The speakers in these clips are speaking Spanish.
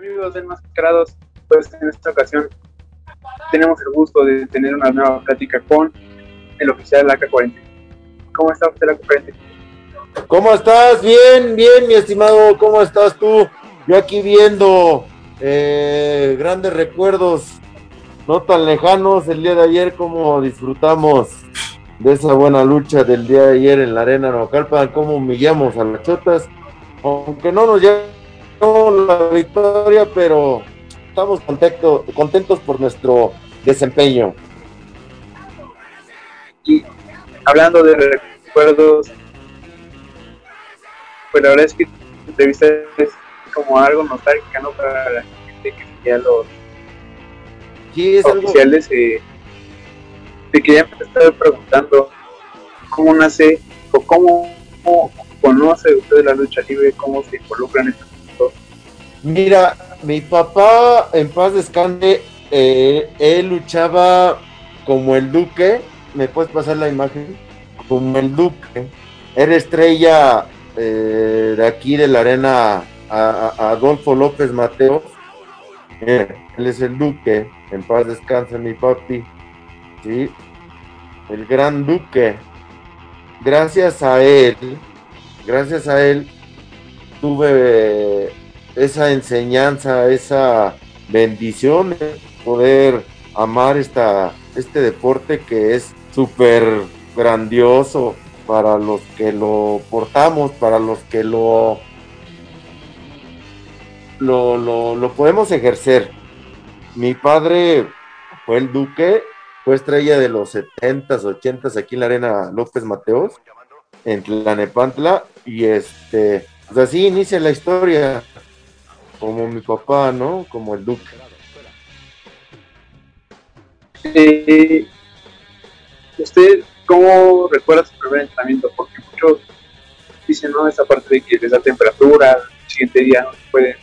Amigos de Enmascarados, pues en esta ocasión tenemos el gusto de tener una nueva plática con el oficial de la AK-40. ¿Cómo está usted, la AK-40? ¿Cómo estás? Bien, bien, mi estimado. ¿Cómo estás tú? Yo aquí viendo eh, grandes recuerdos, no tan lejanos, el día de ayer, cómo disfrutamos de esa buena lucha del día de ayer en la arena Naucalpan, cómo humillamos a las chotas, aunque no nos llevó la victoria, pero estamos contento, contentos por nuestro desempeño. Y hablando de recuerdos, pues la verdad es que entrevista es como algo nostálgica, ¿no? Para la gente que seguía los Sí, es algo- oficiales. Eh, te quería estar preguntando cómo nace o cómo, cómo conoce usted la lucha libre, cómo se involucra en esto. Mira, mi papá, en paz descanse, eh, él luchaba como el Duque. ¿Me puedes pasar la imagen? Como el Duque. Era estrella eh, de aquí de la arena a, Adolfo López Mateo. Él es el Duque. En paz descanse mi papi. Sí. El gran Duque. Gracias a él, gracias a él, tuve esa enseñanza, esa bendición de poder amar esta, este deporte que es súper grandioso para los que lo portamos, para los que lo, lo, lo, lo podemos ejercer. Mi padre fue el duque, fue estrella de los 70s, 80s aquí en la arena López Mateos, en Tlanepantla, y este, pues así inicia la historia, como mi papá, ¿no? Como el duque. Eh, ¿Usted cómo recuerda su primer entrenamiento? Porque muchos dicen, no, esa parte de que les da temperatura, el siguiente día no se puede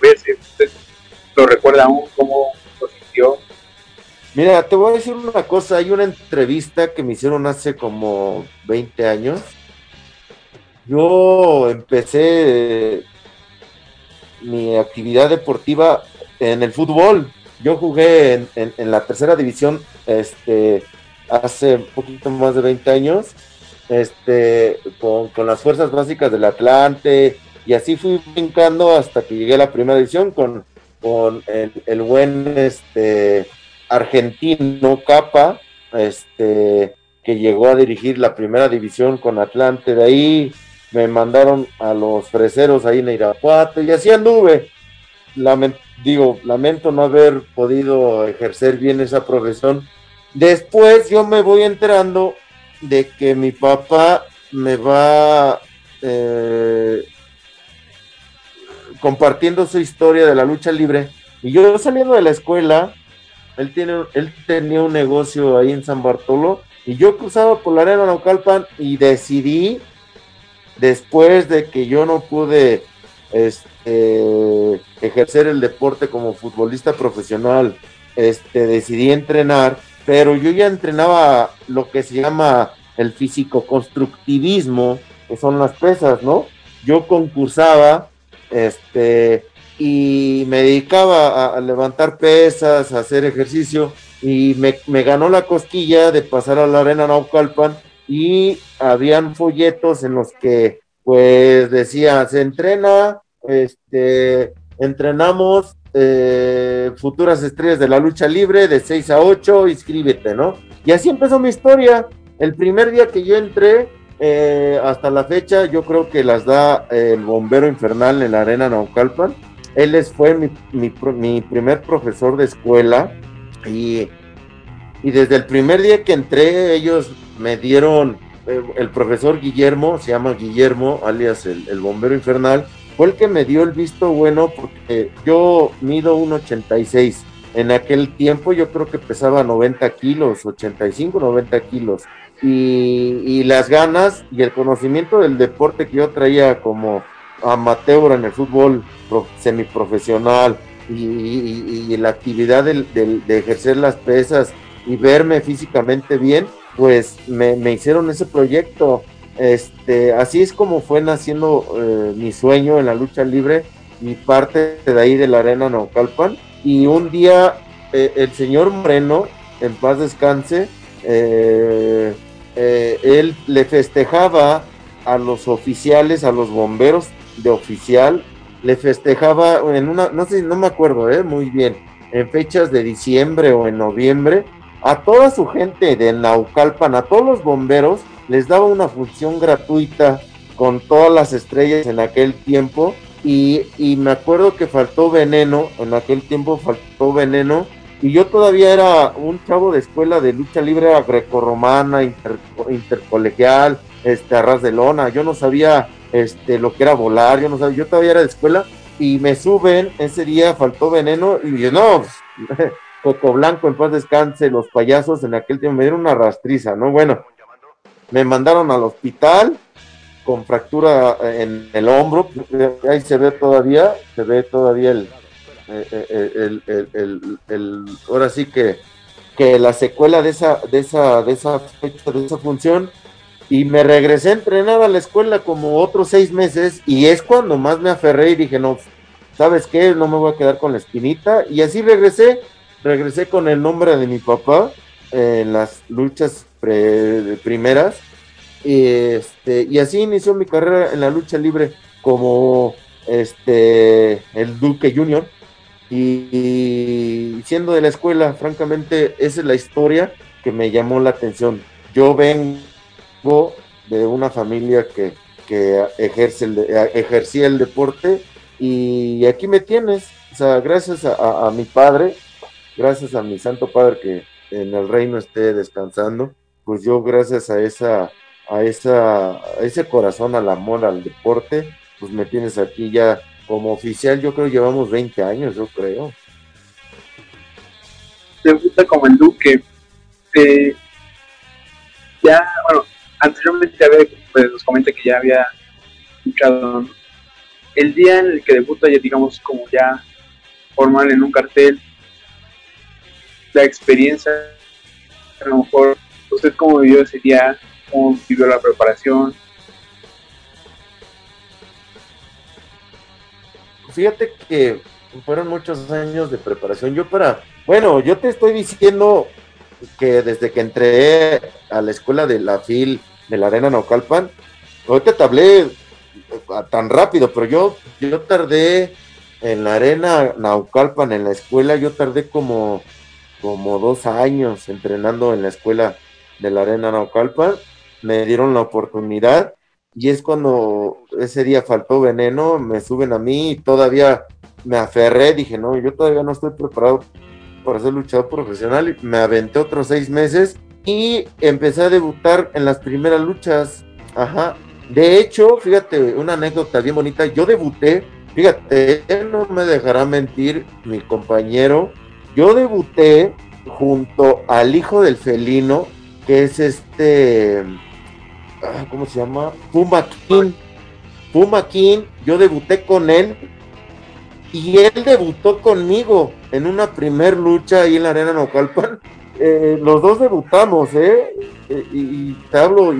verse. ¿Usted lo recuerda aún? ¿Cómo lo sintió? Mira, te voy a decir una cosa, hay una entrevista que me hicieron hace como 20 años. Yo empecé mi actividad deportiva en el fútbol. Yo jugué en, la tercera división este, hace un poquito más de 20 años este, con, con las fuerzas básicas del Atlante y así fui brincando hasta que llegué a la primera división con, con el, el buen este, argentino Capa, este, que llegó a dirigir la primera división con Atlante. De ahí me mandaron a los freseros ahí en Irapuato y así anduve. Digo, lamento no haber podido ejercer bien esa profesión. Después yo me voy enterando de que mi papá me va eh, compartiendo su historia de la lucha libre. Y yo saliendo de la escuela, él, tiene, él tenía un negocio ahí en San Bartolo y yo cruzaba por la arena Naucalpan y decidí, después de que yo no pude este, ejercer el deporte como futbolista profesional, este, decidí entrenar, pero yo ya entrenaba lo que se llama el físico-constructivismo, que son las pesas, ¿no? Yo concursaba, este, y me dedicaba a, a levantar pesas, a hacer ejercicio, y me, me ganó la cosquilla de pasar a la arena Naucalpan, y habían folletos en los que, pues, decía, se entrena, este, entrenamos eh, futuras estrellas de la lucha libre de 6 a 8, inscríbete, ¿no? Y así empezó mi historia. El primer día que yo entré, eh, hasta la fecha, yo creo que las da el bombero infernal en la arena Naucalpan. Él es, fue mi, mi mi primer profesor de escuela y, y desde el primer día que entré, ellos me dieron, eh, el profesor Guillermo, se llama Guillermo, alias el, el bombero infernal, fue el que me dio el visto bueno porque yo mido 1,86. En aquel tiempo yo creo que pesaba 90 kilos, 85, 90 kilos. Y, las ganas y el conocimiento del deporte que yo traía como amateur en el fútbol pro- semiprofesional y, y- la actividad del- de ejercer las pesas y verme físicamente bien, pues me, hicieron ese proyecto. Este, así es como fue naciendo eh, mi sueño en la lucha libre y parte de ahí de la arena Naucalpan. Y un día eh, el señor Moreno, en paz descanse, eh, él le festejaba a los oficiales, a los bomberos de oficial, le festejaba en una, no sé, no me acuerdo, muy bien, en fechas de diciembre o en noviembre, a toda su gente de Naucalpan, a todos los bomberos, les daba una función gratuita con todas las estrellas en aquel tiempo. Y, me acuerdo que faltó veneno, en aquel tiempo faltó veneno. Y yo todavía era un chavo de escuela de lucha libre grecorromana, inter, intercolegial, este, arras de lona, yo no sabía este, lo que era volar, yo no sabía, yo todavía era de escuela. Y me suben, ese día faltó veneno y yo no, Coco Blanco en paz descanse, los payasos en aquel tiempo me dieron una rastriza, ¿no? Bueno, me mandaron al hospital con fractura en el hombro, ahí se ve todavía, se ve todavía el, el, el, el, ahora sí que, que la secuela de esa, de esa, de esa fecha, de esa función, y me regresé a entrenar a la escuela como otros seis meses, y es cuando más me aferré y dije, no, ¿sabes qué? No me voy a quedar con la espinita, y así regresé, regresé con el nombre de mi papá en las luchas primeras y, este, y así inició mi carrera en la lucha libre como este el Duque Junior y, siendo de la escuela, francamente, esa es la historia que me llamó la atención. Yo vengo de una familia que, que ejerce el, ejercía el deporte y aquí me tienes, o sea, gracias a mi padre, gracias a mi santo padre que en el reino esté descansando, pues yo gracias a esa, a esa, a ese corazón, al amor, al deporte, pues me tienes aquí ya como oficial, yo creo llevamos 20 años, yo creo. gusta como el Duque. Ya, bueno, anteriormente ya había, pues nos comenta que ya había escuchado el día en el que debuta ya digamos como ya formal en un cartel la experiencia, a lo mejor usted cómo vivió ese día, cómo vivió la preparación. Fíjate que fueron muchos años de preparación. Yo para, bueno, yo te estoy diciendo que desde que entré a la escuela de la FIL de la Arena Naucalpan, ahorita te hablé tan rápido, pero yo, yo tardé en la Arena Naucalpan, en la escuela, yo tardé como como dos años entrenando en la escuela de la Arena Naucalpan, me dieron la oportunidad y es cuando ese día faltó veneno, me suben a mí y todavía me aferré, dije, no, yo todavía no estoy preparado para ser luchador profesional y me aventé otros seis meses y empecé a debutar en las primeras luchas, ajá. De hecho, fíjate, una anécdota bien bonita, yo debuté, fíjate, no me dejará mentir mi compañero, yo debuté junto al hijo del felino, que es este, ah, ¿cómo se llama? Puma King. Puma King, yo debuté con él y él debutó conmigo en una primer lucha ahí en la arena Nocalpan. Eh, los dos debutamos, ¿eh? eh y, te hablo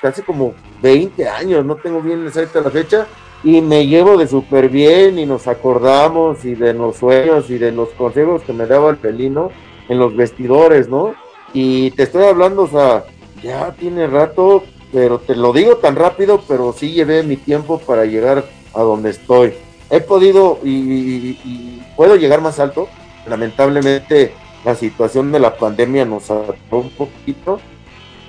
casi como 20 años, no tengo bien exacta la fecha, y me llevo de súper bien y nos acordamos y de los sueños y de los consejos que me daba el pelino en los vestidores, ¿no? Y te estoy hablando, o sea, ya tiene rato, pero te lo digo tan rápido, pero sí llevé mi tiempo para llegar a donde estoy. He podido y, puedo llegar más alto. Lamentablemente la situación de la pandemia nos atacó un poquito,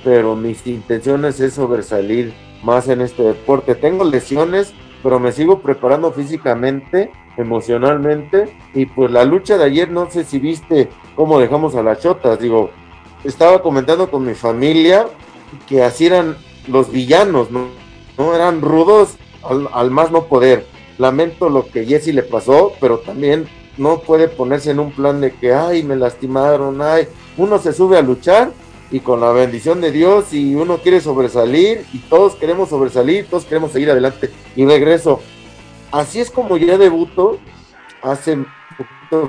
pero mis intenciones es sobresalir más en este deporte. Tengo lesiones, pero me sigo preparando físicamente, emocionalmente, y pues la lucha de ayer, no sé si viste cómo dejamos a las chotas, digo, estaba comentando con mi familia que así eran los villanos, ¿no? ¿No? Eran rudos al, más no poder. Lamento lo que Jesse le pasó, pero también no puede ponerse en un plan de que, ay, me lastimaron, ay, uno se sube a luchar y con la bendición de Dios y uno quiere sobresalir y todos queremos sobresalir, todos queremos seguir adelante y regreso. Así es como ya debuto hace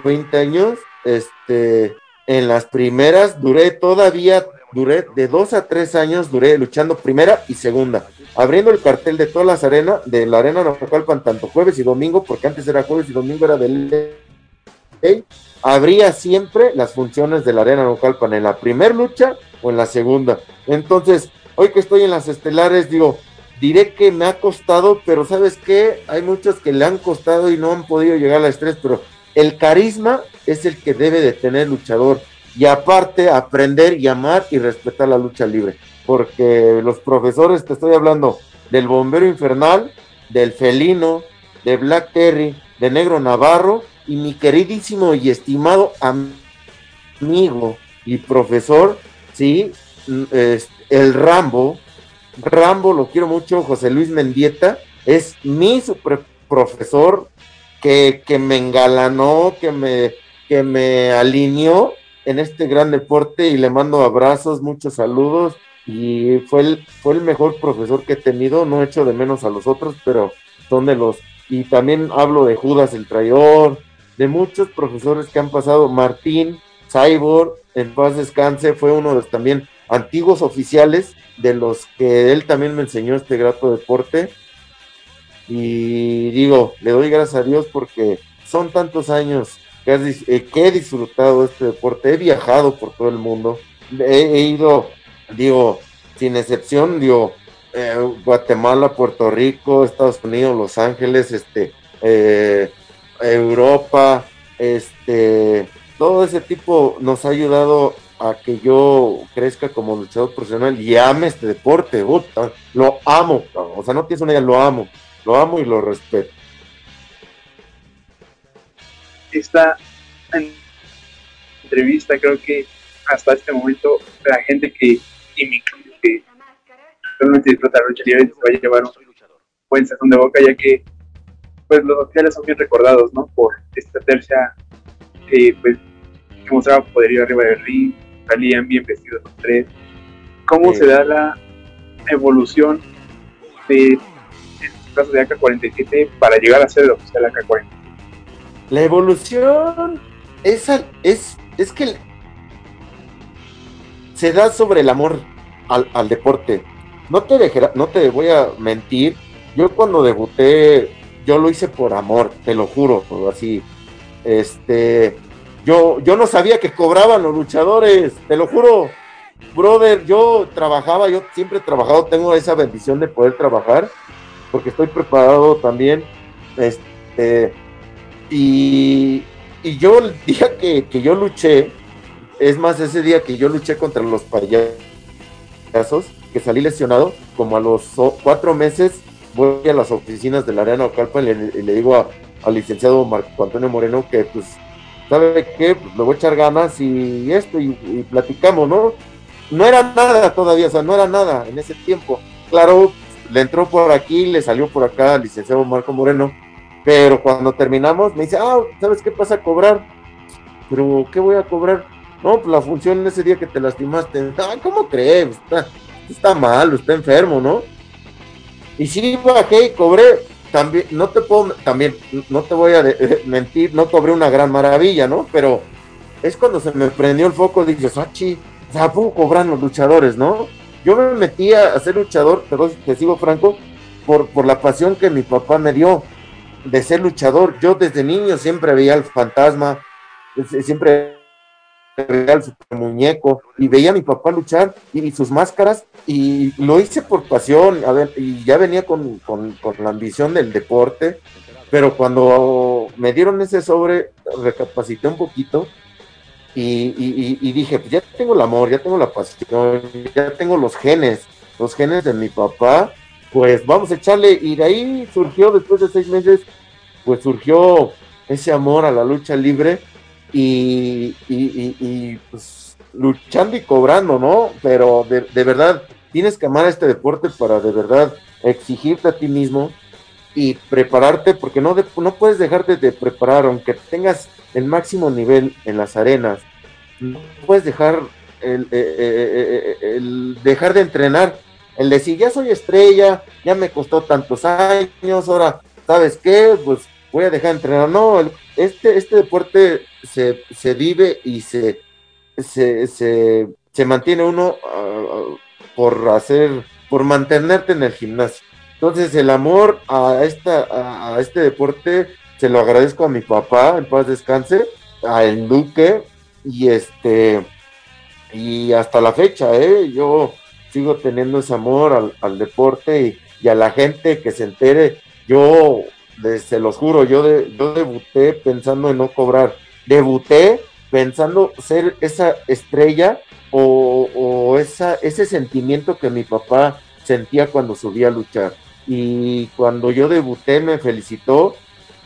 20 años, este, en las primeras duré todavía duré de dos a tres años, duré luchando primera y segunda, abriendo el cartel de todas las arenas, de la arena Naucalpan, tanto jueves y domingo, porque antes era jueves y domingo era del habría siempre las funciones de la arena Naucalpan en la primera lucha o en la segunda. Entonces, hoy que estoy en las estelares, digo, diré que me ha costado, pero ¿sabes qué? Hay muchos que le han costado y no han podido llegar a la estrés, pero el carisma es el que debe de tener luchador y aparte aprender y amar y respetar la lucha libre, porque los profesores, te estoy hablando del bombero infernal, del felino, de Black Terry, de Negro Navarro y mi queridísimo y estimado amigo y profesor, sí, el Rambo, Rambo, lo quiero mucho, José Luis Mendieta, es mi super profesor que, que me engalanó, que me, que me alineó en este gran deporte y le mando abrazos, muchos saludos. Y fue el, fue el mejor profesor que he tenido, no echo de menos a los otros, pero son de los, y también hablo de Judas el traidor, de muchos profesores que han pasado, Martín, Cyborg, en paz descanse, fue uno de los también antiguos oficiales de los que él también me enseñó este grato deporte. Y digo, le doy gracias a Dios porque son tantos años que, eh, he disfrutado este deporte, he viajado por todo el mundo, he, ido, digo, sin excepción, digo, eh, Guatemala, Puerto Rico, Estados Unidos, Los Ángeles, este, eh, Europa, este, todo ese tipo nos ha ayudado a que yo crezca como luchador profesional y ame este deporte, lo amo, o sea, no tienes una idea, lo amo, lo amo y lo respeto. Esta entrevista creo que hasta este momento la gente que, y que realmente disfruta la lucha va a llevar un buen sazón de boca, ya que pues los oficiales son bien recordados, ¿no? Por esta tercia eh, pues, que mostraba poderío arriba del ring, salían bien vestidos los tres. ¿Cómo se da la evolución de, en caso de AK-47 para llegar a ser el oficial AK-47? La evolución es, es, es que se da sobre el amor al, deporte. No te, dejera, no te voy a mentir, yo cuando debuté, yo lo hice por amor, te lo juro, así. Este, yo, yo no sabía que cobraban los luchadores, te lo juro. Brother, yo trabajaba, yo siempre he trabajado, tengo esa bendición de poder trabajar, porque estoy preparado también. Este, y, yo el día que, yo luché, es más, ese día que yo luché contra los payasos, que salí lesionado, como a los cuatro meses, voy a las oficinas de la Arena Ocalpa y le, digo al licenciado Marco Antonio Moreno que pues ¿sabe qué? Pues le voy a echar ganas y esto, y, platicamos, ¿no? No era nada todavía, o sea, no era nada en ese tiempo. Claro, le entró por aquí, le salió por acá al licenciado Marco Moreno, pero cuando terminamos me dice, ah, ¿sabes qué pasa a cobrar? Pero, ¿qué voy a cobrar? No, pues la función ese día que te lastimaste. Ah, ¿cómo crees? Está, está mal, está enfermo, ¿no? Y sí bajé y cobré, también, no te puedo, también, no te voy a mentir, no cobré una gran maravilla, ¿no? Pero es cuando se me prendió el foco, dices, ah, chi, o sea, ¿cómo cobran los luchadores, no? Yo me metí a ser luchador, pero te sigo franco, por, por la pasión que mi papá me dio de ser luchador. Yo desde niño siempre veía al fantasma, siempre veía al super muñeco y veía a mi papá luchar y, sus máscaras y lo hice por pasión, a ver, y ya venía con, la ambición del deporte, pero cuando me dieron ese sobre, recapacité un poquito y, y, dije, pues ya tengo el amor, ya tengo la pasión, ya tengo los genes, los genes de mi papá, pues vamos a echarle, y de ahí surgió después de seis meses, pues surgió ese amor a la lucha libre y, pues luchando y cobrando, ¿no? Pero de, de, verdad, tienes que amar este deporte para de verdad exigirte a ti mismo y prepararte, porque no, no puedes dejarte de preparar, aunque tengas el máximo nivel en las arenas, no puedes dejar el, eh, eh, eh, el dejar de entrenar, el decir, ya soy estrella, ya me costó tantos años, ahora, ¿sabes qué? Pues voy a dejar de entrenar. No, este, este deporte se, se vive y se, se, se mantiene uno ah, por hacer, por mantenerte en el gimnasio. Entonces el amor a, esta, a, este deporte se lo agradezco a mi papá, en paz descanse, a El Duque, y este, y hasta la fecha, ¿eh? yo sigo teniendo ese amor al, deporte y, a la gente que se entere. Yo, se los juro, yo, de, yo debuté pensando en no cobrar. Debuté pensando ser esa estrella o, esa, ese sentimiento que mi papá sentía cuando subía a luchar. Y cuando yo debuté me felicitó,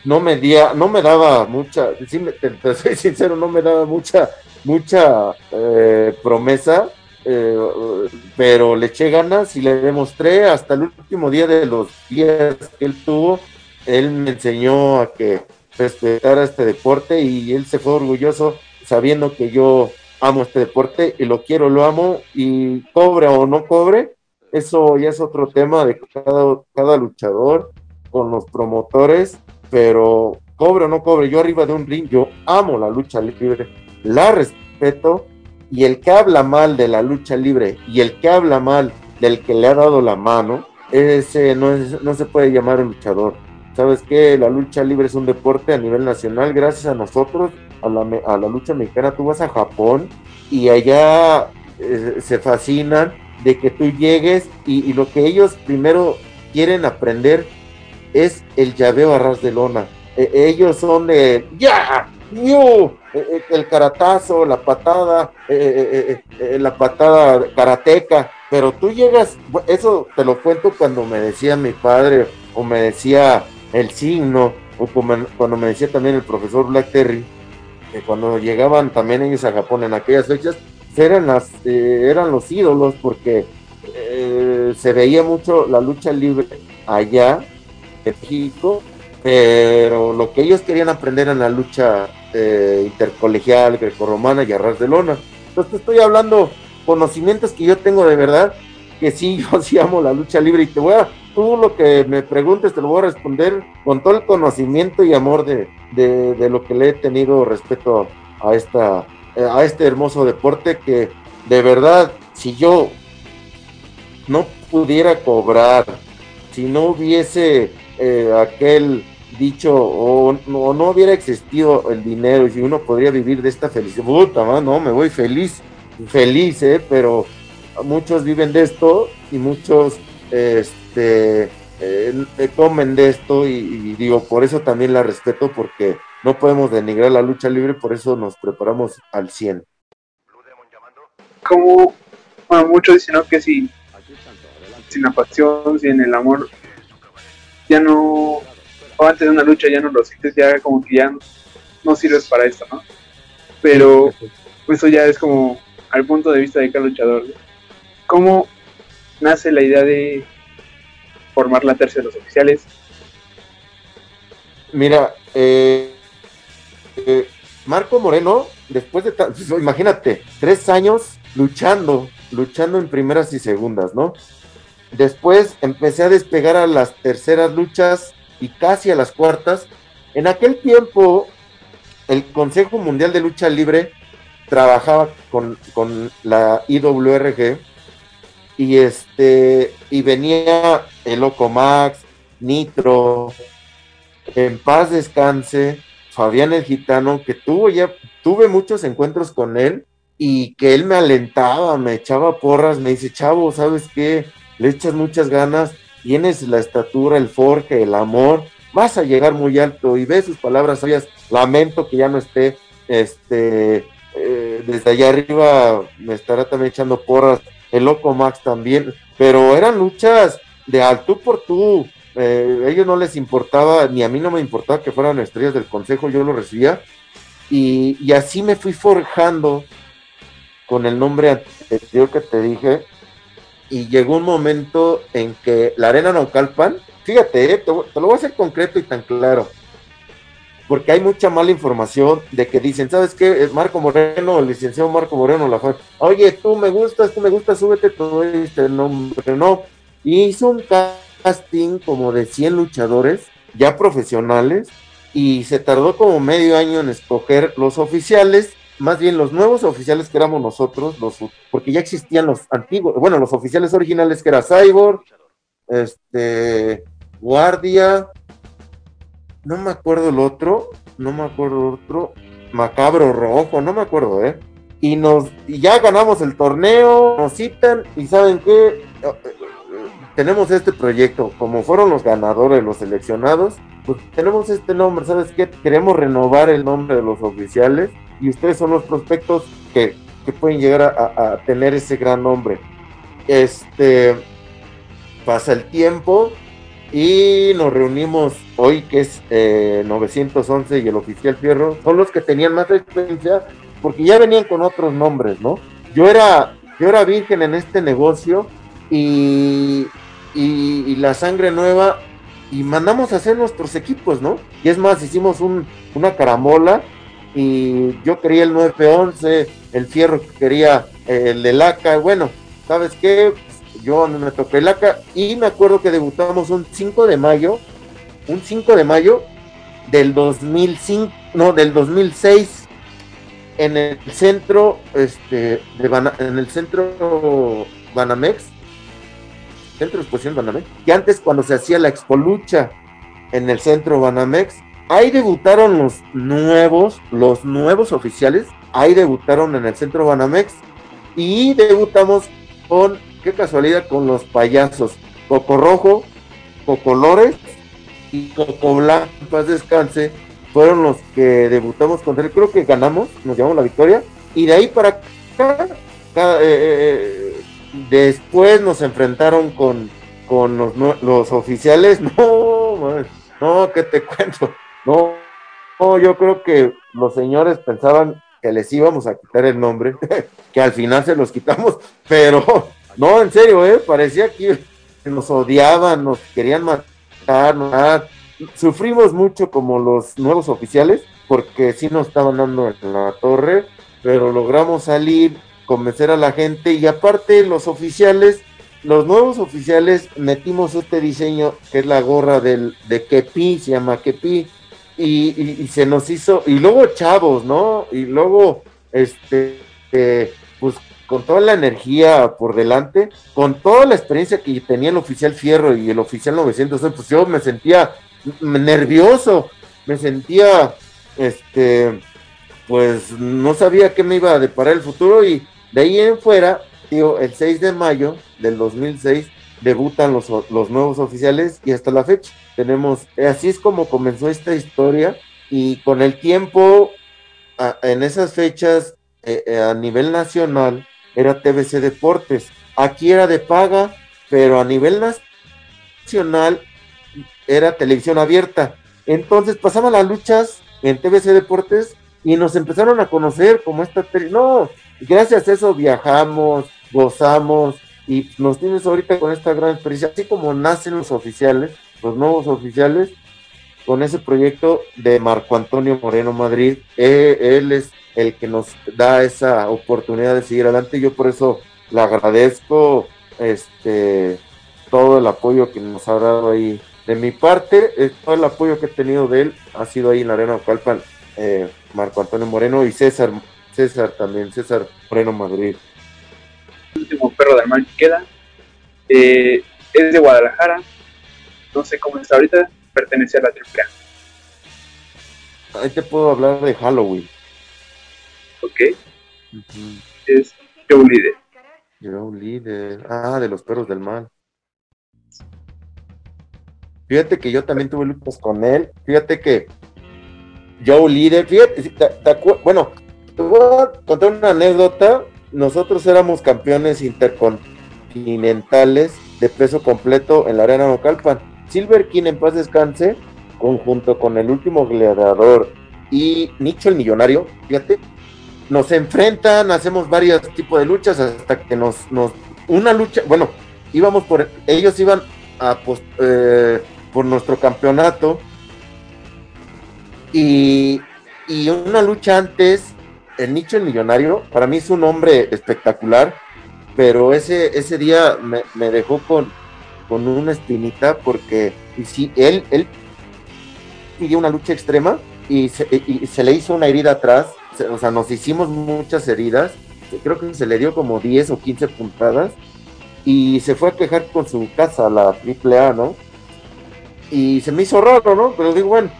no me, día, no me daba mucha, sí, te, soy sincero, no me daba mucha, mucha eh, promesa, eh, pero le eché ganas y le demostré hasta el último día de los días que él tuvo, él me enseñó a que respetara este deporte y él se fue orgulloso sabiendo que yo amo este deporte y lo quiero, lo amo y cobre o no cobre, eso ya es otro tema de cada, luchador con los promotores, pero cobre o no cobre, yo arriba de un ring, yo amo la lucha libre, la respeto y el que habla mal de la lucha libre y el que habla mal del que le ha dado la mano, ese no, se puede llamar luchador. ¿Sabes qué? La lucha libre es un deporte a nivel nacional, gracias a nosotros, a la, a la lucha mexicana. Tú vas a Japón y allá eh, se fascinan de que tú llegues y, lo que ellos primero quieren aprender es el llaveo a ras de lona. E, ellos son de ¡Ya! ¡Yu! E, e, el caratazo, la patada, la patada karateca, pero tú llegas, eso te lo cuento cuando me decía mi padre o me decía el signo, o cuando me decía también el profesor Black Terry, que cuando llegaban también ellos a Japón en aquellas fechas, eran, las, eh, eran los ídolos porque eh, se veía mucho la lucha libre allá en México, pero lo que ellos querían aprender era la lucha eh, intercolegial, grecorromana y arras de lona. Entonces estoy hablando conocimientos que yo tengo de verdad, que sí, yo sí amo la lucha libre y te voy a tú lo que me preguntes te lo voy a responder con todo el conocimiento y amor de, lo que le he tenido respecto a, esta, a este hermoso deporte que de verdad, si yo no pudiera cobrar, si no hubiese eh, aquel dicho o, no hubiera existido el dinero y uno podría vivir de esta felicidad, puta, no, me voy feliz, feliz, eh, pero muchos viven de esto y muchos este, eh, comen de esto y, digo, por eso también la respeto porque no podemos denigrar la lucha libre, por eso nos preparamos al 100. Como, bueno, muchos dicen que si, sin la pasión, sin el amor, ya no, o antes de una lucha ya no lo sientes, ya como que ya no, sirves para esto, ¿no? Pero eso ya es como al punto de vista de cada luchador. ¿Cómo nace la idea de formar la tercera de los oficiales? Mira, eh, eh, Marco Moreno, después de, imagínate, tres años luchando, luchando en primeras y segundas, ¿no? Después empecé a despegar a las terceras luchas y casi a las cuartas. En aquel tiempo, el Consejo Mundial de Lucha Libre trabajaba con, con la IWRG y este y venía el Loco Max, Nitro, en paz descanse, Fabián el Gitano, que tuvo ya, tuve muchos encuentros con él y que él me alentaba, me echaba porras, me dice, chavo, ¿sabes qué? Le echas muchas ganas, tienes la estatura, el forje, el amor, vas a llegar muy alto y ve sus palabras sabias, lamento que ya no esté, este, eh, desde allá arriba me estará también echando porras el Loco Max también, pero eran luchas de al tú por tú. Eh, ellos no les importaba, ni a mí no me importaba que fueran estrellas del consejo, yo lo recibía. Y, así me fui forjando con el nombre anterior que te dije. Y llegó un momento en que la Arena Naucalpan, fíjate, eh, te lo voy a hacer concreto y tan claro porque hay mucha mala información de que dicen, ¿sabes qué? Marco Moreno, el licenciado Marco Moreno la fue, oye, tú me gustas, tú me gustas, súbete todo este nombre, no. hizo un casting como de 100 luchadores ya profesionales y se tardó como medio año en escoger los oficiales más bien los nuevos oficiales que éramos nosotros, los, porque ya existían los antiguos, bueno, los oficiales originales que era Cyborg, este, Guardia, no me acuerdo el otro, no me acuerdo el otro, Macabro Rojo, no me acuerdo, ¿eh? Y nos, y ya ganamos el torneo, nos citan y saben qué, tenemos este proyecto, como fueron los ganadores, los seleccionados, pues tenemos este nombre, ¿sabes qué? Queremos renovar el nombre de los oficiales y ustedes son los prospectos que, pueden llegar a, tener ese gran nombre. Este pasa el tiempo y nos reunimos hoy que es 911 eh, y el oficial Fierro, son los que tenían más experiencia porque ya venían con otros nombres, ¿no? Yo era, yo era virgen en este negocio y, y, la sangre nueva y mandamos a hacer nuestros equipos, ¿no? Y es más, hicimos un, una caramola y yo quería el 911, el Fierro quería el de LACA, bueno, ¿sabes qué? Yo me toqué el LACA y me acuerdo que debutamos un 5 de mayo, un 5 de mayo del 2005, no, del 2006 en el centro este de en el centro Banamex centro de exposición Banamex, que antes cuando se hacía la Expolucha en el centro Banamex, ahí debutaron los nuevos, los nuevos oficiales, ahí debutaron en el centro Banamex y debutamos con, qué casualidad, con los payasos, Coco Rojo, Coco Lores y Coco Blanco, paz descanse, fueron los que debutamos contra él, creo que ganamos, nos llevamos la victoria, y de ahí para acá, eh, eh, Después nos enfrentaron con, con los, oficiales. No, no, ¿qué te cuento? No, no, yo creo que los señores pensaban que les íbamos a quitar el nombre, que al final se los quitamos, pero no, en serio, ¿eh? parecía que nos odiaban, nos querían matar, Sufrimos mucho como los nuevos oficiales, porque sí nos estaban dando en la torre, pero logramos salir convencer a la gente y aparte los oficiales, los nuevos oficiales metimos este diseño que es la gorra del, de Kepi, se llama Kepi, y, se nos hizo, y luego chavos, ¿no? Y luego, este, eh, pues con toda la energía por delante, con toda la experiencia que tenía el oficial Fierro y el oficial 900, pues yo me sentía nervioso, me sentía, este, pues no sabía qué me iba a deparar el futuro y de ahí en fuera, digo, el 6 de mayo del 2006 debutan los, los nuevos oficiales y hasta la fecha tenemos, así es como comenzó esta historia y con el tiempo, en esas fechas eh, eh, a nivel nacional era TBC Deportes, aquí era de paga, pero a nivel nacional era televisión abierta. Entonces pasaban las luchas en TBC Deportes y nos empezaron a conocer como esta... No, gracias a eso viajamos, gozamos y nos tienes ahorita con esta gran experiencia, así como nacen los oficiales, los nuevos oficiales, con ese proyecto de Marco Antonio Moreno Madrid. Eh, él es el que nos da esa oportunidad de seguir adelante. Yo por eso le agradezco este todo el apoyo que nos ha dado ahí. De mi parte, eh, todo el apoyo que he tenido de él ha sido ahí en la Arena Ocalpan, eh, Marco Antonio Moreno y César César también, César Moreno Madrid. El último perro del mal que queda eh, es de Guadalajara, no sé cómo está ahorita, pertenece a la AAA. Ahí te puedo hablar de Halloween. Ok. Es Joe Líder. Joe Líder. Ah, de los perros del mal. Fíjate que yo también tuve luchas con él. Fíjate que Joe Líder, fíjate, bueno, te voy a contar una anécdota. Nosotros éramos campeones intercontinentales de peso completo en la arena Nocalpan. Silver King en paz descanse, conjunto con el último gladiador y Nicho el millonario, fíjate, nos enfrentan, hacemos varios tipos de luchas hasta que nos, nos una lucha, bueno, íbamos por, ellos iban a eh, por nuestro campeonato y, y una lucha antes el nicho el millonario, para mí es un hombre espectacular, pero ese, ese día me, dejó con, con una espinita porque y si él, él pidió una lucha extrema y se, y se le hizo una herida atrás, o sea, nos hicimos muchas heridas, creo que se le dio como 10 o 15 puntadas, y se fue a quejar con su casa, la AAA, ¿no? Y se me hizo raro, ¿no? Pero digo, bueno,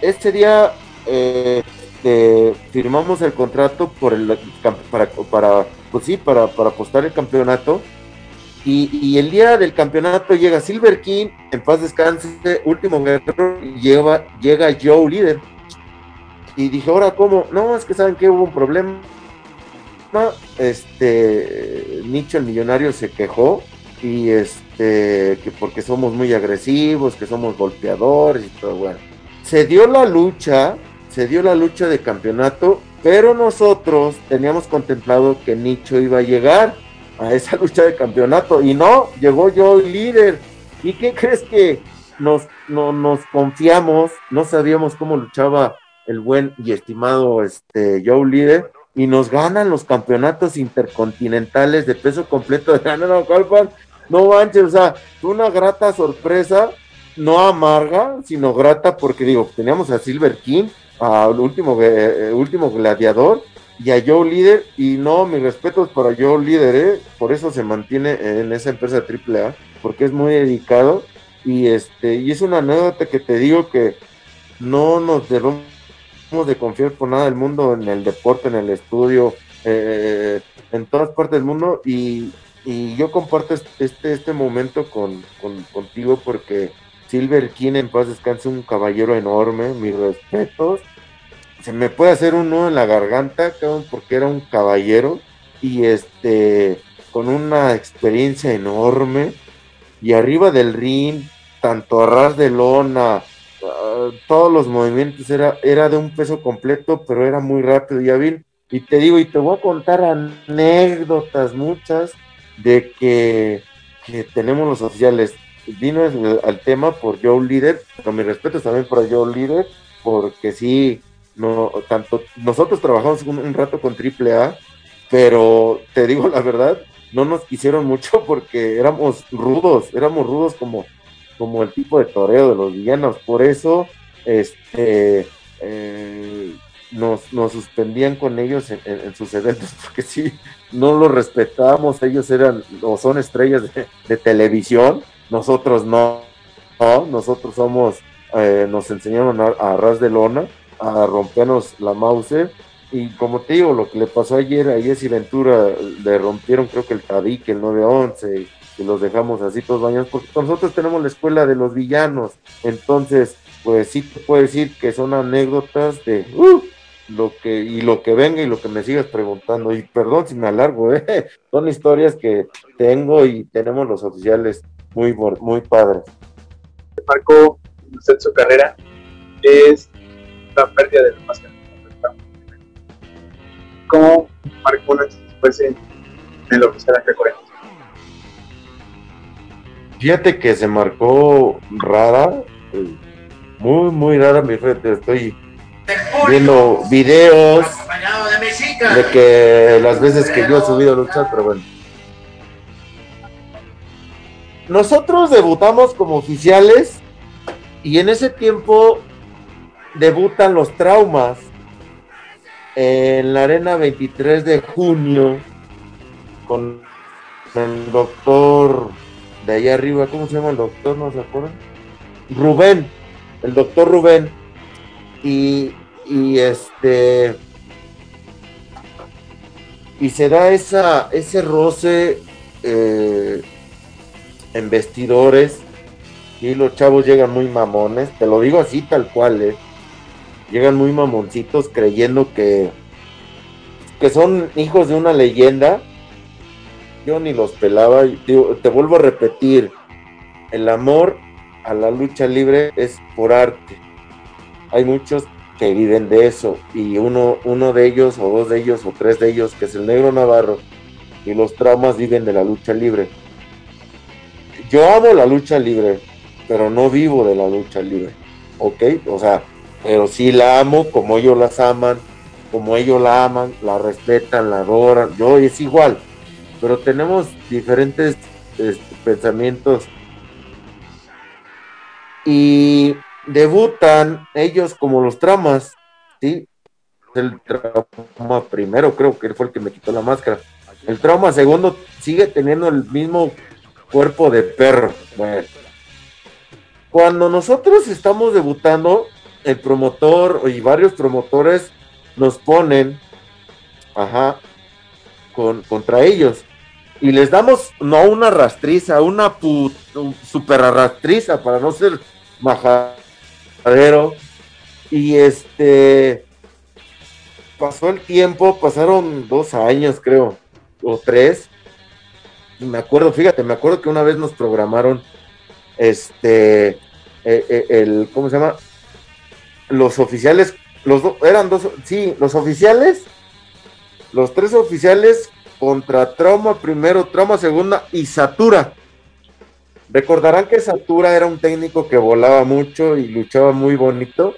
este día eh, este, firmamos el contrato para, pues sí, para, apostar el campeonato. Y, el día del campeonato llega Silver King, en paz descanse, último guerrero, lleva, llega Joe líder. Y dije, ahora, ¿cómo? No, es que saben que hubo un problema. Este, Nicho el millonario se quejó y este, que porque somos muy agresivos, que somos golpeadores y todo, bueno. Se dio la lucha, se dio la lucha de campeonato, pero nosotros teníamos contemplado que Nicho iba a llegar a esa lucha de campeonato y no, llegó yo líder. ¿Y qué crees que nos, no, nos confiamos? No sabíamos cómo luchaba el buen y estimado este, Joe Líder y nos ganan los campeonatos intercontinentales de peso completo de no, no manches, o sea, una grata sorpresa, no amarga, sino grata porque digo, teníamos a Silver King, al último, eh, eh, último gladiador y a Joe Líder, y no, mis respetos para Joe Líder, ¿eh? por eso se mantiene en esa empresa AAA, porque es muy dedicado, y este, y es una anécdota que te digo que no nos debemos de confiar por nada del mundo en el deporte, en el estudio, eh, en todas partes del mundo, y, yo comparto este, este momento con, contigo porque Silver King en paz descanse un caballero enorme, mis respetos, se me puede hacer un nudo en la garganta, porque era un caballero y este, con una experiencia enorme. Y arriba del ring, tanto a ras de lona, todos los movimientos era, era de un peso completo, pero era muy rápido y hábil. Y te digo, y te voy a contar anécdotas muchas de que, tenemos los oficiales. Vino al tema por Joe Leader, pero mi respeto también para Joe Leader, porque sí, no, tanto, nosotros trabajamos un, rato con AAA, pero te digo la verdad, no nos quisieron mucho porque éramos rudos, éramos rudos como, como el tipo de toreo de los villanos. Por eso, este, eh, nos, nos, suspendían con ellos en, sus eventos, porque si no los respetábamos, ellos eran o son estrellas de, televisión, nosotros no, nosotros somos, eh, nos enseñaron a, a ras de lona, a rompernos la mouse. Y como te digo, lo que le pasó ayer a Jesse Ventura, le rompieron creo que el tabique, el 911, y los dejamos así todos bañados, porque nosotros tenemos la escuela de los villanos. Entonces, pues sí te puedo decir que son anécdotas de uh, lo que, y lo que venga y lo que me sigas preguntando. Y perdón si me alargo, ¿eh? son historias que tengo y tenemos los oficiales muy, muy padres. Marcó usted su carrera es la pérdida de la máscara. ¿Cómo marcó una después en, en que será que Fíjate que se marcó rara, muy, muy rara, mi frente. Estoy viendo videos de, que las veces que yo he subido a luchar, pero bueno. Nosotros debutamos como oficiales y en ese tiempo debutan los traumas en la arena 23 de junio con el doctor allá arriba, ¿cómo se llama el doctor? ¿No se acuerdan? Rubén, el doctor Rubén. Y, y este y se da esa, ese roce eh, en vestidores y los chavos llegan muy mamones, te lo digo así tal cual, eh llegan muy mamoncitos creyendo que, que son hijos de una leyenda. Yo ni los pelaba. te vuelvo a repetir, el amor a la lucha libre es por arte. Hay muchos que viven de eso y uno, uno de ellos o dos de ellos o tres de ellos, que es el negro Navarro, y los traumas viven de la lucha libre. Yo amo la lucha libre, pero no vivo de la lucha libre. ¿Ok? O sea, pero sí la amo como ellos las aman, como ellos la aman, la respetan, la adoran, yo es igual, pero tenemos diferentes este, pensamientos y debutan ellos como los tramas, ¿sí? El trauma primero creo que fue el que me quitó la máscara. El trauma segundo sigue teniendo el mismo cuerpo de perro. Bueno, cuando nosotros estamos debutando, el promotor y varios promotores nos ponen, ajá, con, contra ellos. Y les damos no una rastriza, una super rastriza para no ser majadero. Y este pasó el tiempo, pasaron dos años, creo, o tres. Y me acuerdo, fíjate, me acuerdo que una vez nos programaron este eh, eh, el ¿cómo se llama? Los oficiales, los dos eran dos, sí, los oficiales, los tres oficiales contra Trauma primero, Trauma segunda y Satura. Recordarán que Satura era un técnico que volaba mucho y luchaba muy bonito,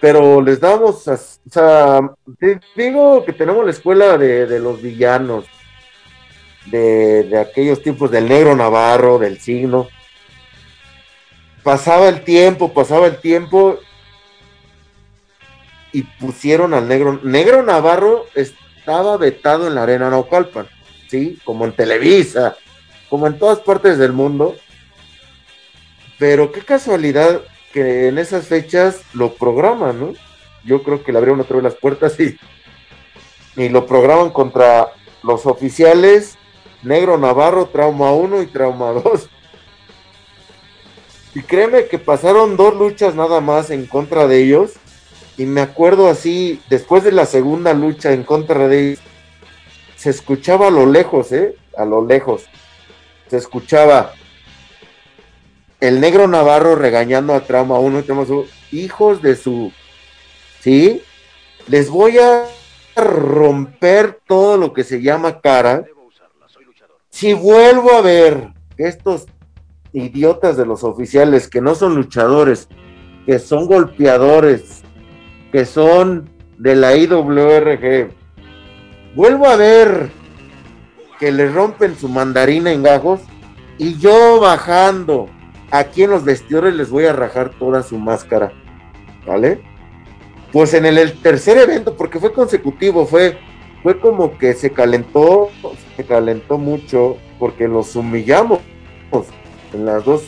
pero les damos, o sea, digo que tenemos la escuela de, los villanos, de, de, aquellos tiempos del negro Navarro, del signo. Pasaba el tiempo, pasaba el tiempo y pusieron al negro. Negro Navarro estaba vetado en la arena Naucalpan, ¿sí? Como en Televisa, como en todas partes del mundo pero qué casualidad que en esas fechas lo programan, ¿no? Yo creo que le abrieron otra vez las puertas y, y lo programan contra los oficiales Negro Navarro, Trauma 1 y Trauma 2. Y créeme que pasaron dos luchas nada más en contra de ellos. Y me acuerdo así, después de la segunda lucha en contra de se escuchaba a lo lejos, ¿eh? A lo lejos. Se escuchaba, el negro Navarro regañando a Trauma 1 y Trauma 2, hijos de su, ¿sí? Les voy a romper todo lo que se llama cara. Si vuelvo a ver estos idiotas de los oficiales que no son luchadores, que son golpeadores, que son de la IWRG, vuelvo a ver que le rompen su mandarina en gajos y yo bajando aquí en los vestidores les voy a rajar toda su máscara, ¿vale? Pues en el, tercer evento, porque fue consecutivo, fue, fue como que se calentó, se calentó mucho, porque los humillamos en las dos,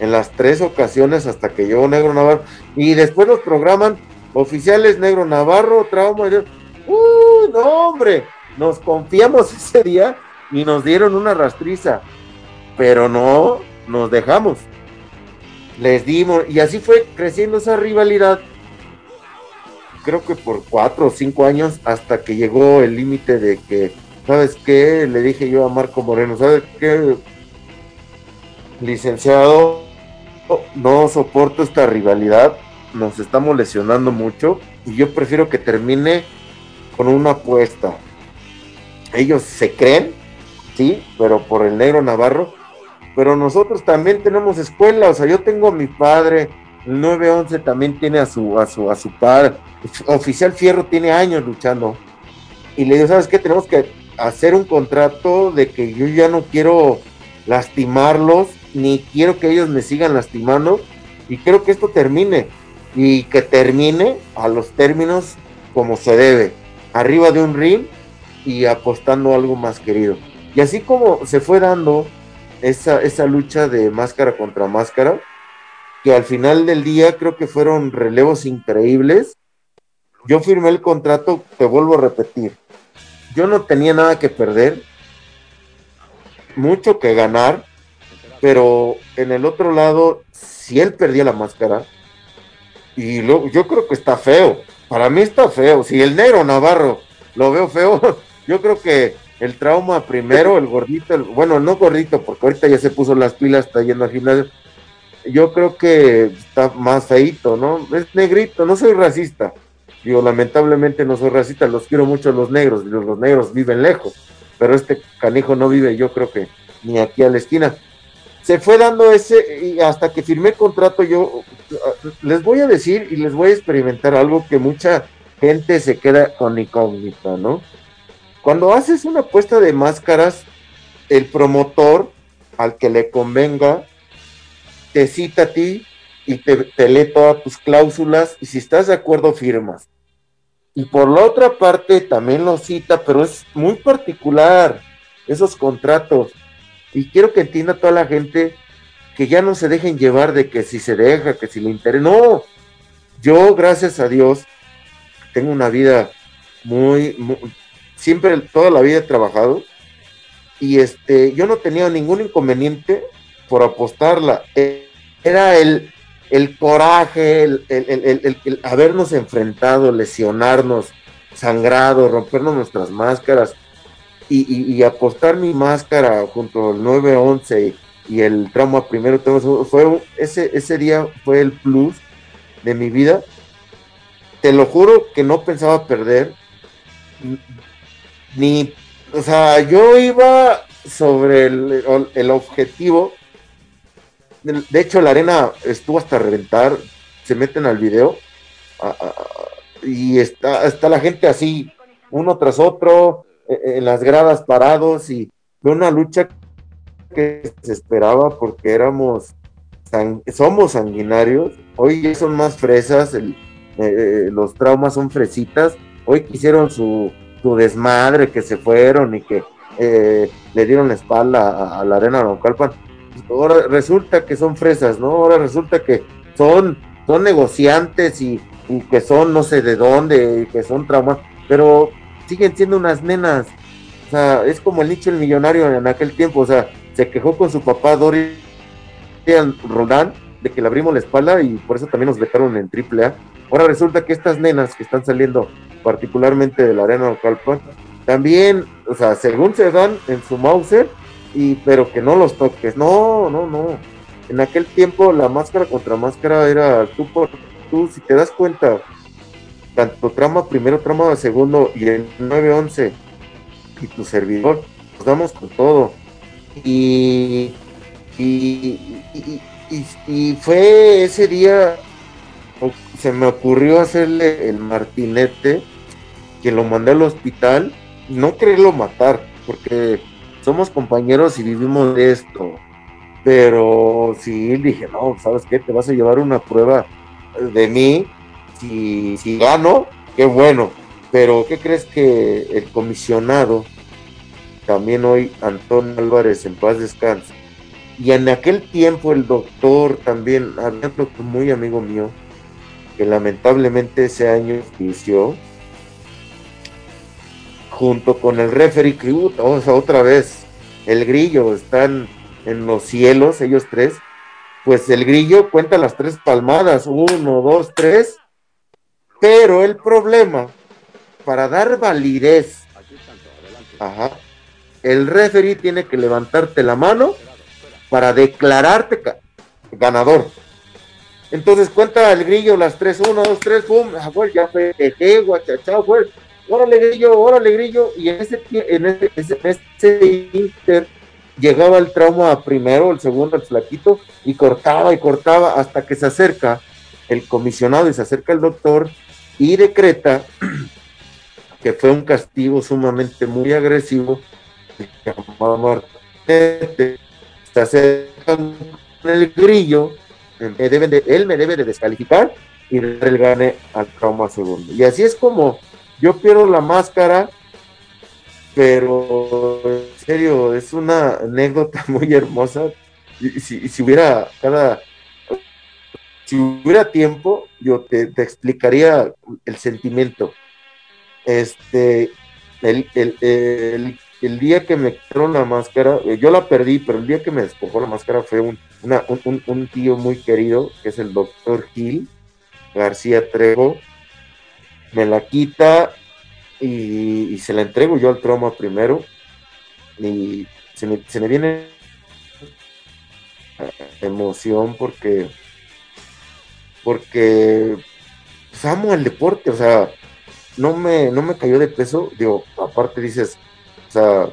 en las tres ocasiones hasta que llegó Negro Navarro, y después los programan oficiales Negro Navarro, Trauma, y, ¡uh, no hombre! Nos confiamos ese día y nos dieron una rastriza, pero no nos dejamos les dimos, y así fue creciendo esa rivalidad, creo que por cuatro o cinco años, hasta que llegó el límite de que, ¿sabes qué? Le dije yo a Marco Moreno, ¿sabes qué? Licenciado, no soporto esta rivalidad, nos estamos lesionando mucho, y yo prefiero que termine con una apuesta. Ellos se creen, sí, pero por el negro Navarro, pero nosotros también tenemos escuela, o sea, yo tengo a mi padre, el 911 también tiene a su, a su, a su padre, oficial Fierro tiene años luchando, y le digo, ¿sabes qué? Tenemos que hacer un contrato de que yo ya no quiero lastimarlos, ni quiero que ellos me sigan lastimando, y quiero que esto termine, y que termine a los términos como se debe, arriba de un ring y apostando algo más querido. Y así como se fue dando esa, esa lucha de máscara contra máscara, que al final del día creo que fueron relevos increíbles. Yo firmé el contrato, te vuelvo a repetir, yo no tenía nada que perder, mucho que ganar, pero en el otro lado, si él perdía la máscara, y yo creo que está feo, para mí está feo, si el negro Navarro lo veo feo, yo creo que el trauma primero, el gordito, bueno, no gordito, porque ahorita ya se puso las pilas, está yendo al gimnasio. Yo creo que está más feito, ¿no? Es negrito, no soy racista. Digo, lamentablemente no soy racista, los quiero mucho los negros, los negros viven lejos, pero este canijo no vive, yo creo que ni aquí a la esquina. Se fue dando ese, y hasta que firmé el contrato, yo les voy a decir y les voy a experimentar algo que mucha gente se queda con incógnita, ¿no? Cuando haces una apuesta de máscaras, el promotor al que le convenga te cita a ti y te, te lee todas tus cláusulas y si estás de acuerdo firmas. Y por la otra parte también lo cita, pero es muy particular esos contratos. Y quiero que entienda toda la gente que ya no se dejen llevar de que si se deja, que si le interesa. No, yo gracias a Dios tengo una vida muy, siempre toda la vida he trabajado y este yo no tenía ningún inconveniente por apostarla. Era el, el coraje, el, habernos enfrentado, lesionarnos, sangrado, rompernos nuestras máscaras y, apostar mi máscara junto al 9-11 y el trauma primero, fue ese, ese día fue el plus de mi vida. Te lo juro que no pensaba perder, ni, o sea, yo iba sobre el, el objetivo de hecho, la arena estuvo hasta reventar. Se meten al video y está, está la gente así, uno tras otro, en las gradas parados y fue una lucha que se esperaba porque éramos, somos sanguinarios. Hoy son más fresas, eh, eh, los traumas son fresitas. Hoy quisieron su, su desmadre que se fueron y que eh, le dieron la espalda a, la arena Calpan ahora resulta que son fresas, ¿no? Ahora resulta que son, son negociantes y, que son no sé de dónde, que son traumas, pero siguen siendo unas nenas. O sea, es como el nicho el millonario en aquel tiempo, o sea, se quejó con su papá Dorian Roland de que le abrimos la espalda y por eso también nos dejaron en triple A. Ahora resulta que estas nenas que están saliendo particularmente de la arena local, también, o sea, según se dan en su Mauser, y pero que no los toques. No, no, no. En aquel tiempo la máscara contra máscara era tú por tú, si te das cuenta, tanto trama primero, trama segundo y el 911 y tu servidor, nos damos con todo. Y, y, y, fue ese día, se me ocurrió hacerle el martinete, que lo mandé al hospital, no quererlo matar, porque somos compañeros y vivimos de esto. Pero sí, dije, no, ¿sabes qué? Te vas a llevar una prueba de mí. Si, si gano, qué bueno. Pero, ¿qué crees que el comisionado, también hoy Antonio Álvarez, en paz descanse, y en aquel tiempo el doctor también, había muy amigo mío, que lamentablemente ese año inició, junto con el referee que otra vez el grillo están en los cielos, ellos tres, pues el grillo cuenta las tres palmadas, uno, dos, tres, pero el problema, para dar validez, ajá, el referee tiene que levantarte la mano para declararte ganador. Entonces cuenta el grillo las tres, uno, dos, tres, pum, ah, ya fue, guachachao, fue, órale grillo, órale grillo, y en ese, en ese, inter llegaba el trauma primero, el segundo, el flaquito, y cortaba y cortaba hasta que se acerca el comisionado y se acerca el doctor y decreta que fue un castigo sumamente muy agresivo, se acerca con el grillo, deben de, él me debe de descalificar y él gane al trauma segundo. Y así es como yo pierdo la máscara, pero en serio, es una anécdota muy hermosa. Si, si hubiera cada si hubiera tiempo, yo te, explicaría el sentimiento. Este, el, el, el, día que me quitaron la máscara, eh, yo la perdí, pero el día que me despojó la máscara fue un, un, tío muy querido, que es el doctor Gil García Trejo, me la quita y, se la entrego yo al trauma primero y se me, se me viene emoción porque porque pues, amo el deporte, o sea, no me, no me cayó de peso, digo, aparte dices, o sea,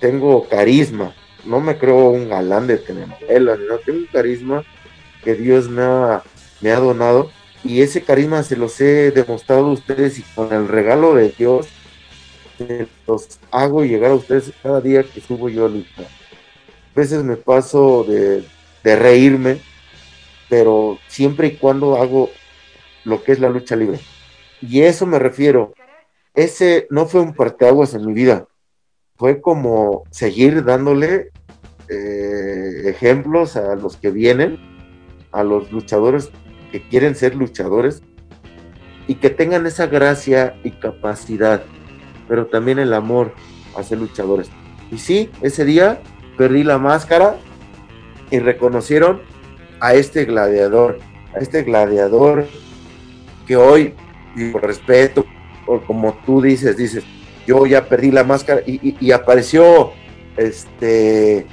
tengo carisma, no me creo un galán de telenovelas, no, tengo un carisma que Dios me ha, me ha donado y ese carisma se los he demostrado a ustedes y con el regalo de Dios los hago llegar a ustedes cada día que subo yo A veces me paso de, reírme pero siempre y cuando hago lo que es la lucha libre. Y eso me refiero. Ese no fue un parteaguas en mi vida. Fue como seguir dándole eh, ejemplos a los que vienen, a los luchadores que quieren ser luchadores y que tengan esa gracia y capacidad, pero también el amor a ser luchadores. Y sí, ese día perdí la máscara y reconocieron a este gladiador, a este gladiador que hoy, por respeto, o como tú dices, dices, yo ya perdí la máscara y, apareció este,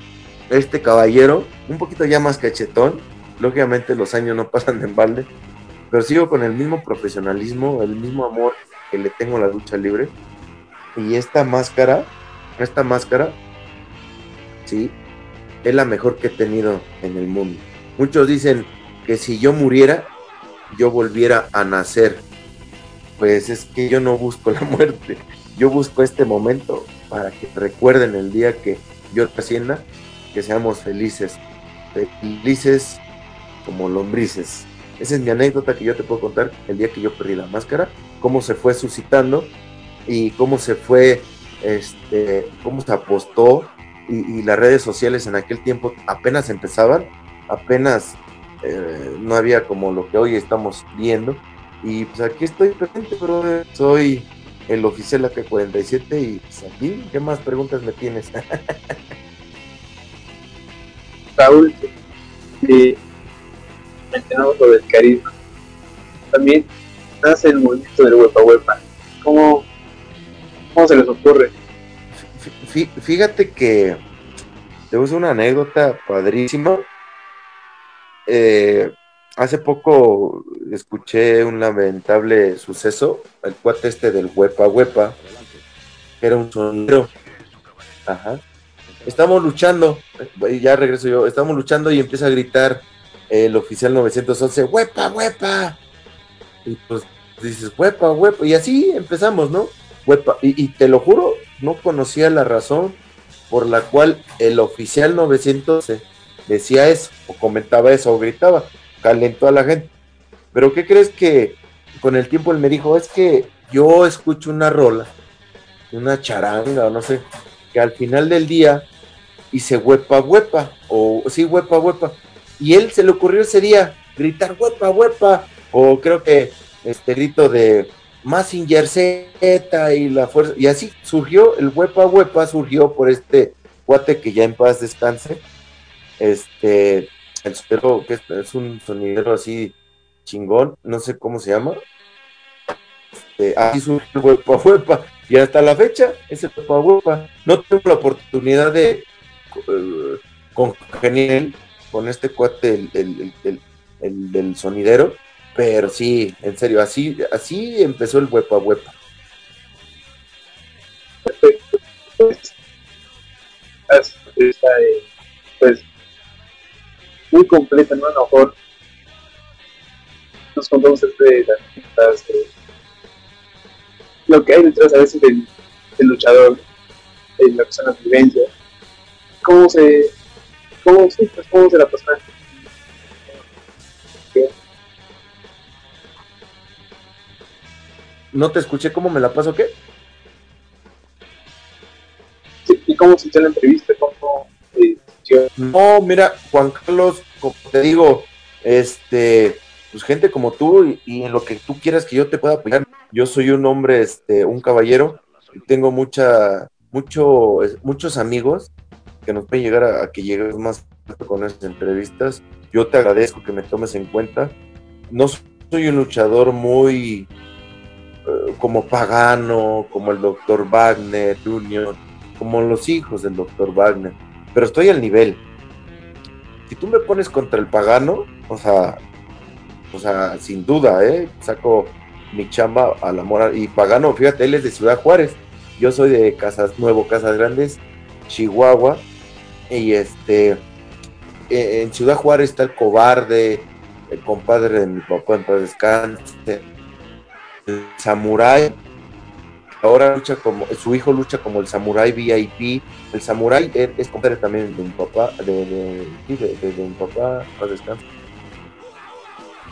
este caballero, un poquito ya más cachetón, lógicamente los años no pasan en balde, pero sigo con el mismo profesionalismo, el mismo amor que le tengo a la lucha libre. Y esta máscara, esta máscara, sí, es la mejor que he tenido en el mundo. Muchos dicen que si yo muriera, yo volviera a nacer. Pues es que yo no busco la muerte, yo busco este momento para que recuerden el día que yo trascienda, que seamos felices, felices como lombrices. Esa es mi anécdota que yo te puedo contar el día que yo perdí la máscara, cómo se fue suscitando y cómo se fue, este, cómo se apostó y, las redes sociales en aquel tiempo apenas empezaban, apenas eh, no había como lo que hoy estamos viendo. Y pues aquí estoy presente, brother. Soy el oficial AK-47 y pues aquí, ¿qué más preguntas me tienes? Raúl, eh, mencionamos sobre el carisma. También nace el movimiento del huepa huepa. ¿Cómo, ¿Cómo se les ocurre? Fíjate que te uso una anécdota padrísima. Eh, hace poco escuché un lamentable suceso, el cuate este del huepa huepa, que era un sonero. Ajá. Estamos luchando, ya regreso yo, estamos luchando y empieza a gritar el oficial 911, huepa, huepa. Y pues dices, huepa, huepa. Y así empezamos, ¿no? Huepa. Y, te lo juro, no conocía la razón por la cual el oficial 911 decía eso, o comentaba eso, o gritaba. Calentó a la gente. Pero ¿qué crees que con el tiempo él me dijo? Es que yo escucho una rola, una charanga, o no sé, que al final del día hice huepa, huepa, o sí, huepa, huepa y él se le ocurrió ese día gritar huepa, huepa, o creo que este grito de Massinger Z y la fuerza, y así surgió el huepa, huepa, surgió por este cuate que ya en paz descanse, este, el que es, un sonidero así chingón, no sé cómo se llama, este, así surgió el huepa, huepa, y hasta la fecha es el huepa, huepa, no tengo la oportunidad de uh, congeniar con este cuate, el, del sonidero, pero sí, en serio, así, así empezó el huepa huepa. Perfecto. Pues, pues muy completa, ¿no? A lo mejor nos contamos este, las, eh, lo que hay detrás a veces del, luchador, en la persona vivencia, cómo se ¿Cómo, sí, pues, cómo se la pasaron? No te escuché, ¿cómo me la paso qué? Sí, ¿Y cómo se la entrevista? ¿Cómo, no, mira, Juan Carlos, como te digo, este, pues gente como tú y, en lo que tú quieras que yo te pueda apoyar. Yo soy un hombre, este, un caballero, y tengo mucha, mucho, muchos amigos que nos pueden llegar a, que llegues más con estas entrevistas. Yo te agradezco que me tomes en cuenta. No soy un luchador muy eh, como pagano, como el doctor Wagner Junior, como los hijos del doctor Wagner, pero estoy al nivel. Si tú me pones contra el pagano, o sea, o sea, sin duda, ¿eh? Saco mi chamba a la moral. Y pagano, fíjate, él es de Ciudad Juárez. Yo soy de Casas Nuevo, Casas Grandes, Chihuahua. Y este, e, en Ciudad Juárez está el cobarde, el compadre de mi papá en paz descanse, el samurái, ahora lucha como, su hijo lucha como el samurái VIP, el samurái es, compadre también de mi papá, de, de, mi papá, paz descanse.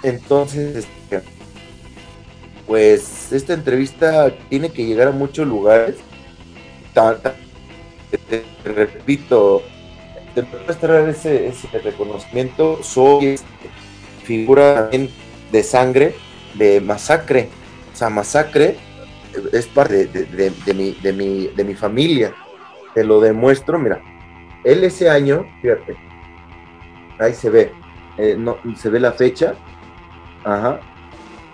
Entonces, este, pues esta entrevista tiene que llegar a muchos lugares. Te, repito, te traer ese, ese reconocimiento. Soy este, figura también de sangre, de masacre. O sea, masacre es parte de, mi, de, mi, de mi familia. Te lo demuestro, mira. Él ese año, fíjate, ahí se ve, eh, no, se ve la fecha. Ajá.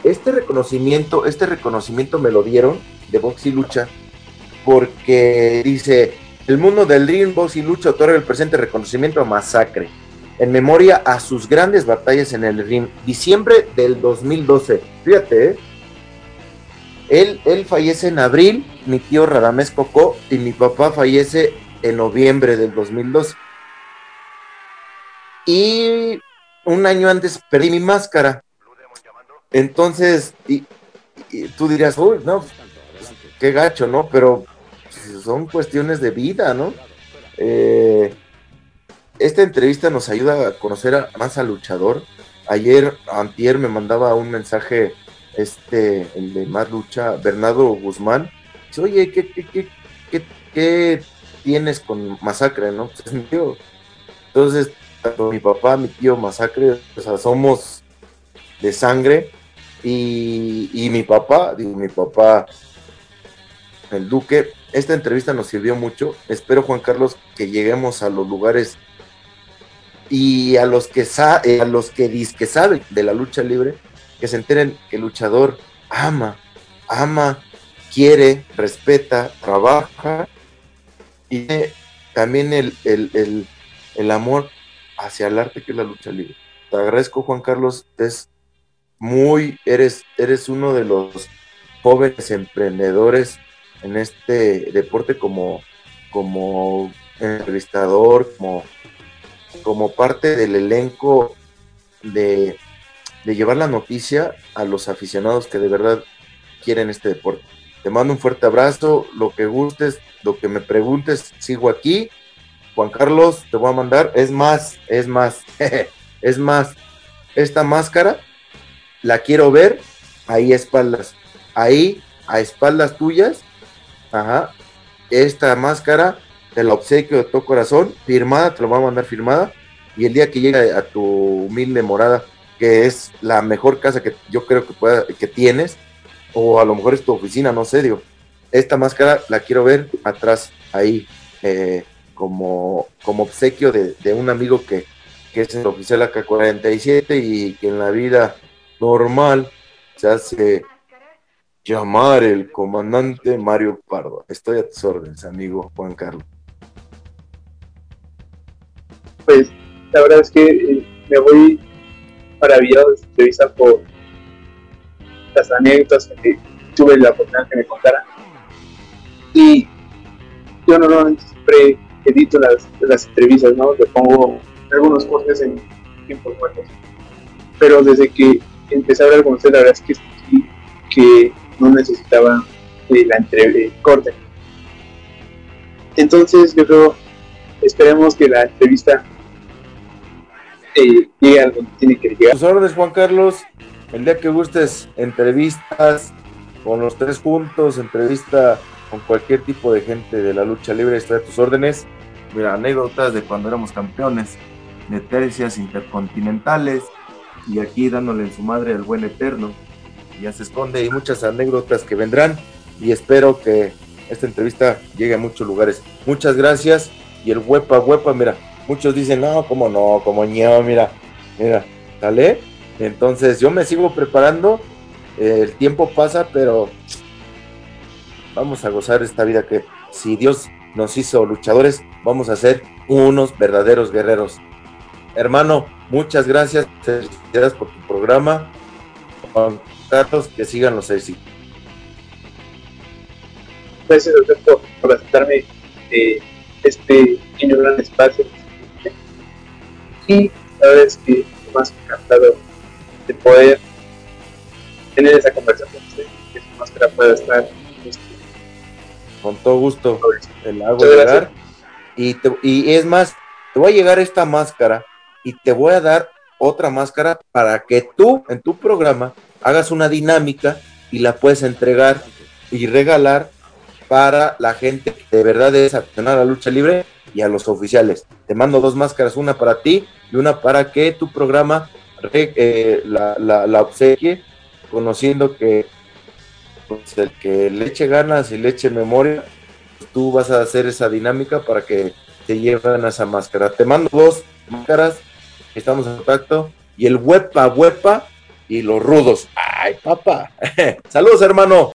Este reconocimiento, este reconocimiento me lo dieron de box y lucha porque dice, el mundo del ring, box y lucha otorga el presente reconocimiento a Masacre en memoria a sus grandes batallas en el ring. Diciembre del 2012. Fíjate, ¿eh? Él, él fallece en abril, mi tío Radamés Cocó, y mi papá fallece en noviembre del 2012. Y un año antes perdí mi máscara. Entonces, y, tú dirías, uy, no, qué gacho, ¿no? Pero son cuestiones de vida, ¿no? Eh, esta entrevista nos ayuda a conocer más al luchador. Ayer, antier, me mandaba un mensaje, este, el de más lucha, Bernardo Guzmán. Dice, oye, ¿qué, qué, qué, tienes con Masacre, no? Pues tío. Entonces, tanto mi papá, mi tío Masacre, o somos de sangre. Y, y mi papá, digo, mi papá, el Duque, esta entrevista nos sirvió mucho. Espero, Juan Carlos, que lleguemos a los lugares y a los que eh, a los que, que saben de la lucha libre, que se enteren que el luchador ama, ama, quiere, respeta, trabaja y también el, el, amor hacia el arte que es la lucha libre. Te agradezco, Juan Carlos, es muy, eres, eres uno de los jóvenes emprendedores en este deporte como, como entrevistador, como como parte del elenco de, llevar la noticia a los aficionados que de verdad quieren este deporte. Te mando un fuerte abrazo, lo que gustes, lo que me preguntes, sigo aquí. Juan Carlos, te voy a mandar, es más, es más, es más, esta máscara la quiero ver ahí a espaldas, ahí a espaldas tuyas, ajá, esta máscara te obsequio de todo corazón, firmada, te lo voy a mandar firmada, y el día que llegue a tu humilde morada, que es la mejor casa que yo creo que, pueda, que tienes, o a lo mejor es tu oficina, no sé, digo, esta máscara la quiero ver atrás, ahí, eh, como, como obsequio de, un amigo que, que es el oficial AK-47 y que en la vida normal se hace llamar el comandante Mario Pardo. Estoy a tus órdenes, amigo Juan Carlos pues la verdad es que eh, me voy maravillado de esta entrevista por las anécdotas que tuve la oportunidad que me contaran. Y yo normalmente siempre edito las, las entrevistas, ¿no? Le pongo algunos cortes en tiempos muertos. Pero desde que empecé a hablar con usted, la verdad es que que no necesitaba eh, la entrevista, corte. Entonces, yo creo, esperemos que la entrevista llega tiene que llegar. Tus órdenes, Juan Carlos. El día que gustes, entrevistas con los tres puntos, entrevista con cualquier tipo de gente de la lucha libre, está a tus órdenes. Mira, anécdotas de cuando éramos campeones de tercias intercontinentales y aquí dándole en su madre al buen eterno. Ya se esconde y muchas anécdotas que vendrán y espero que esta entrevista llegue a muchos lugares. Muchas gracias y el huepa huepa, mira, Muchos dicen, no, como no, como ño, mira, mira, ¿sale? Entonces yo me sigo preparando, el tiempo pasa, pero vamos a gozar esta vida que si Dios nos hizo luchadores, vamos a ser unos verdaderos guerreros. Hermano, muchas gracias, gracias por tu programa. Juan Carlos, que sigan los éxitos. Gracias a por, aceptarme eh, este pequeño gran espacio y la verdad es que más encantado de poder tener esa conversación, que su máscara pueda estar este, con todo gusto el hago llegar y, y es más te voy a llegar esta máscara y te voy a dar otra máscara para que tú en tu programa hagas una dinámica y la puedes entregar y regalar para la gente que de verdad es accionar a la lucha libre y a los oficiales. Te mando dos máscaras, una para ti y una para que tu programa eh, la, la, obsequie, conociendo que pues, el que le eche ganas y le eche memoria, pues, tú vas a hacer esa dinámica para que te lleven esa máscara. Te mando dos máscaras, estamos en contacto, y el huepa huepa y los rudos. Ay, papá. Saludos, hermano.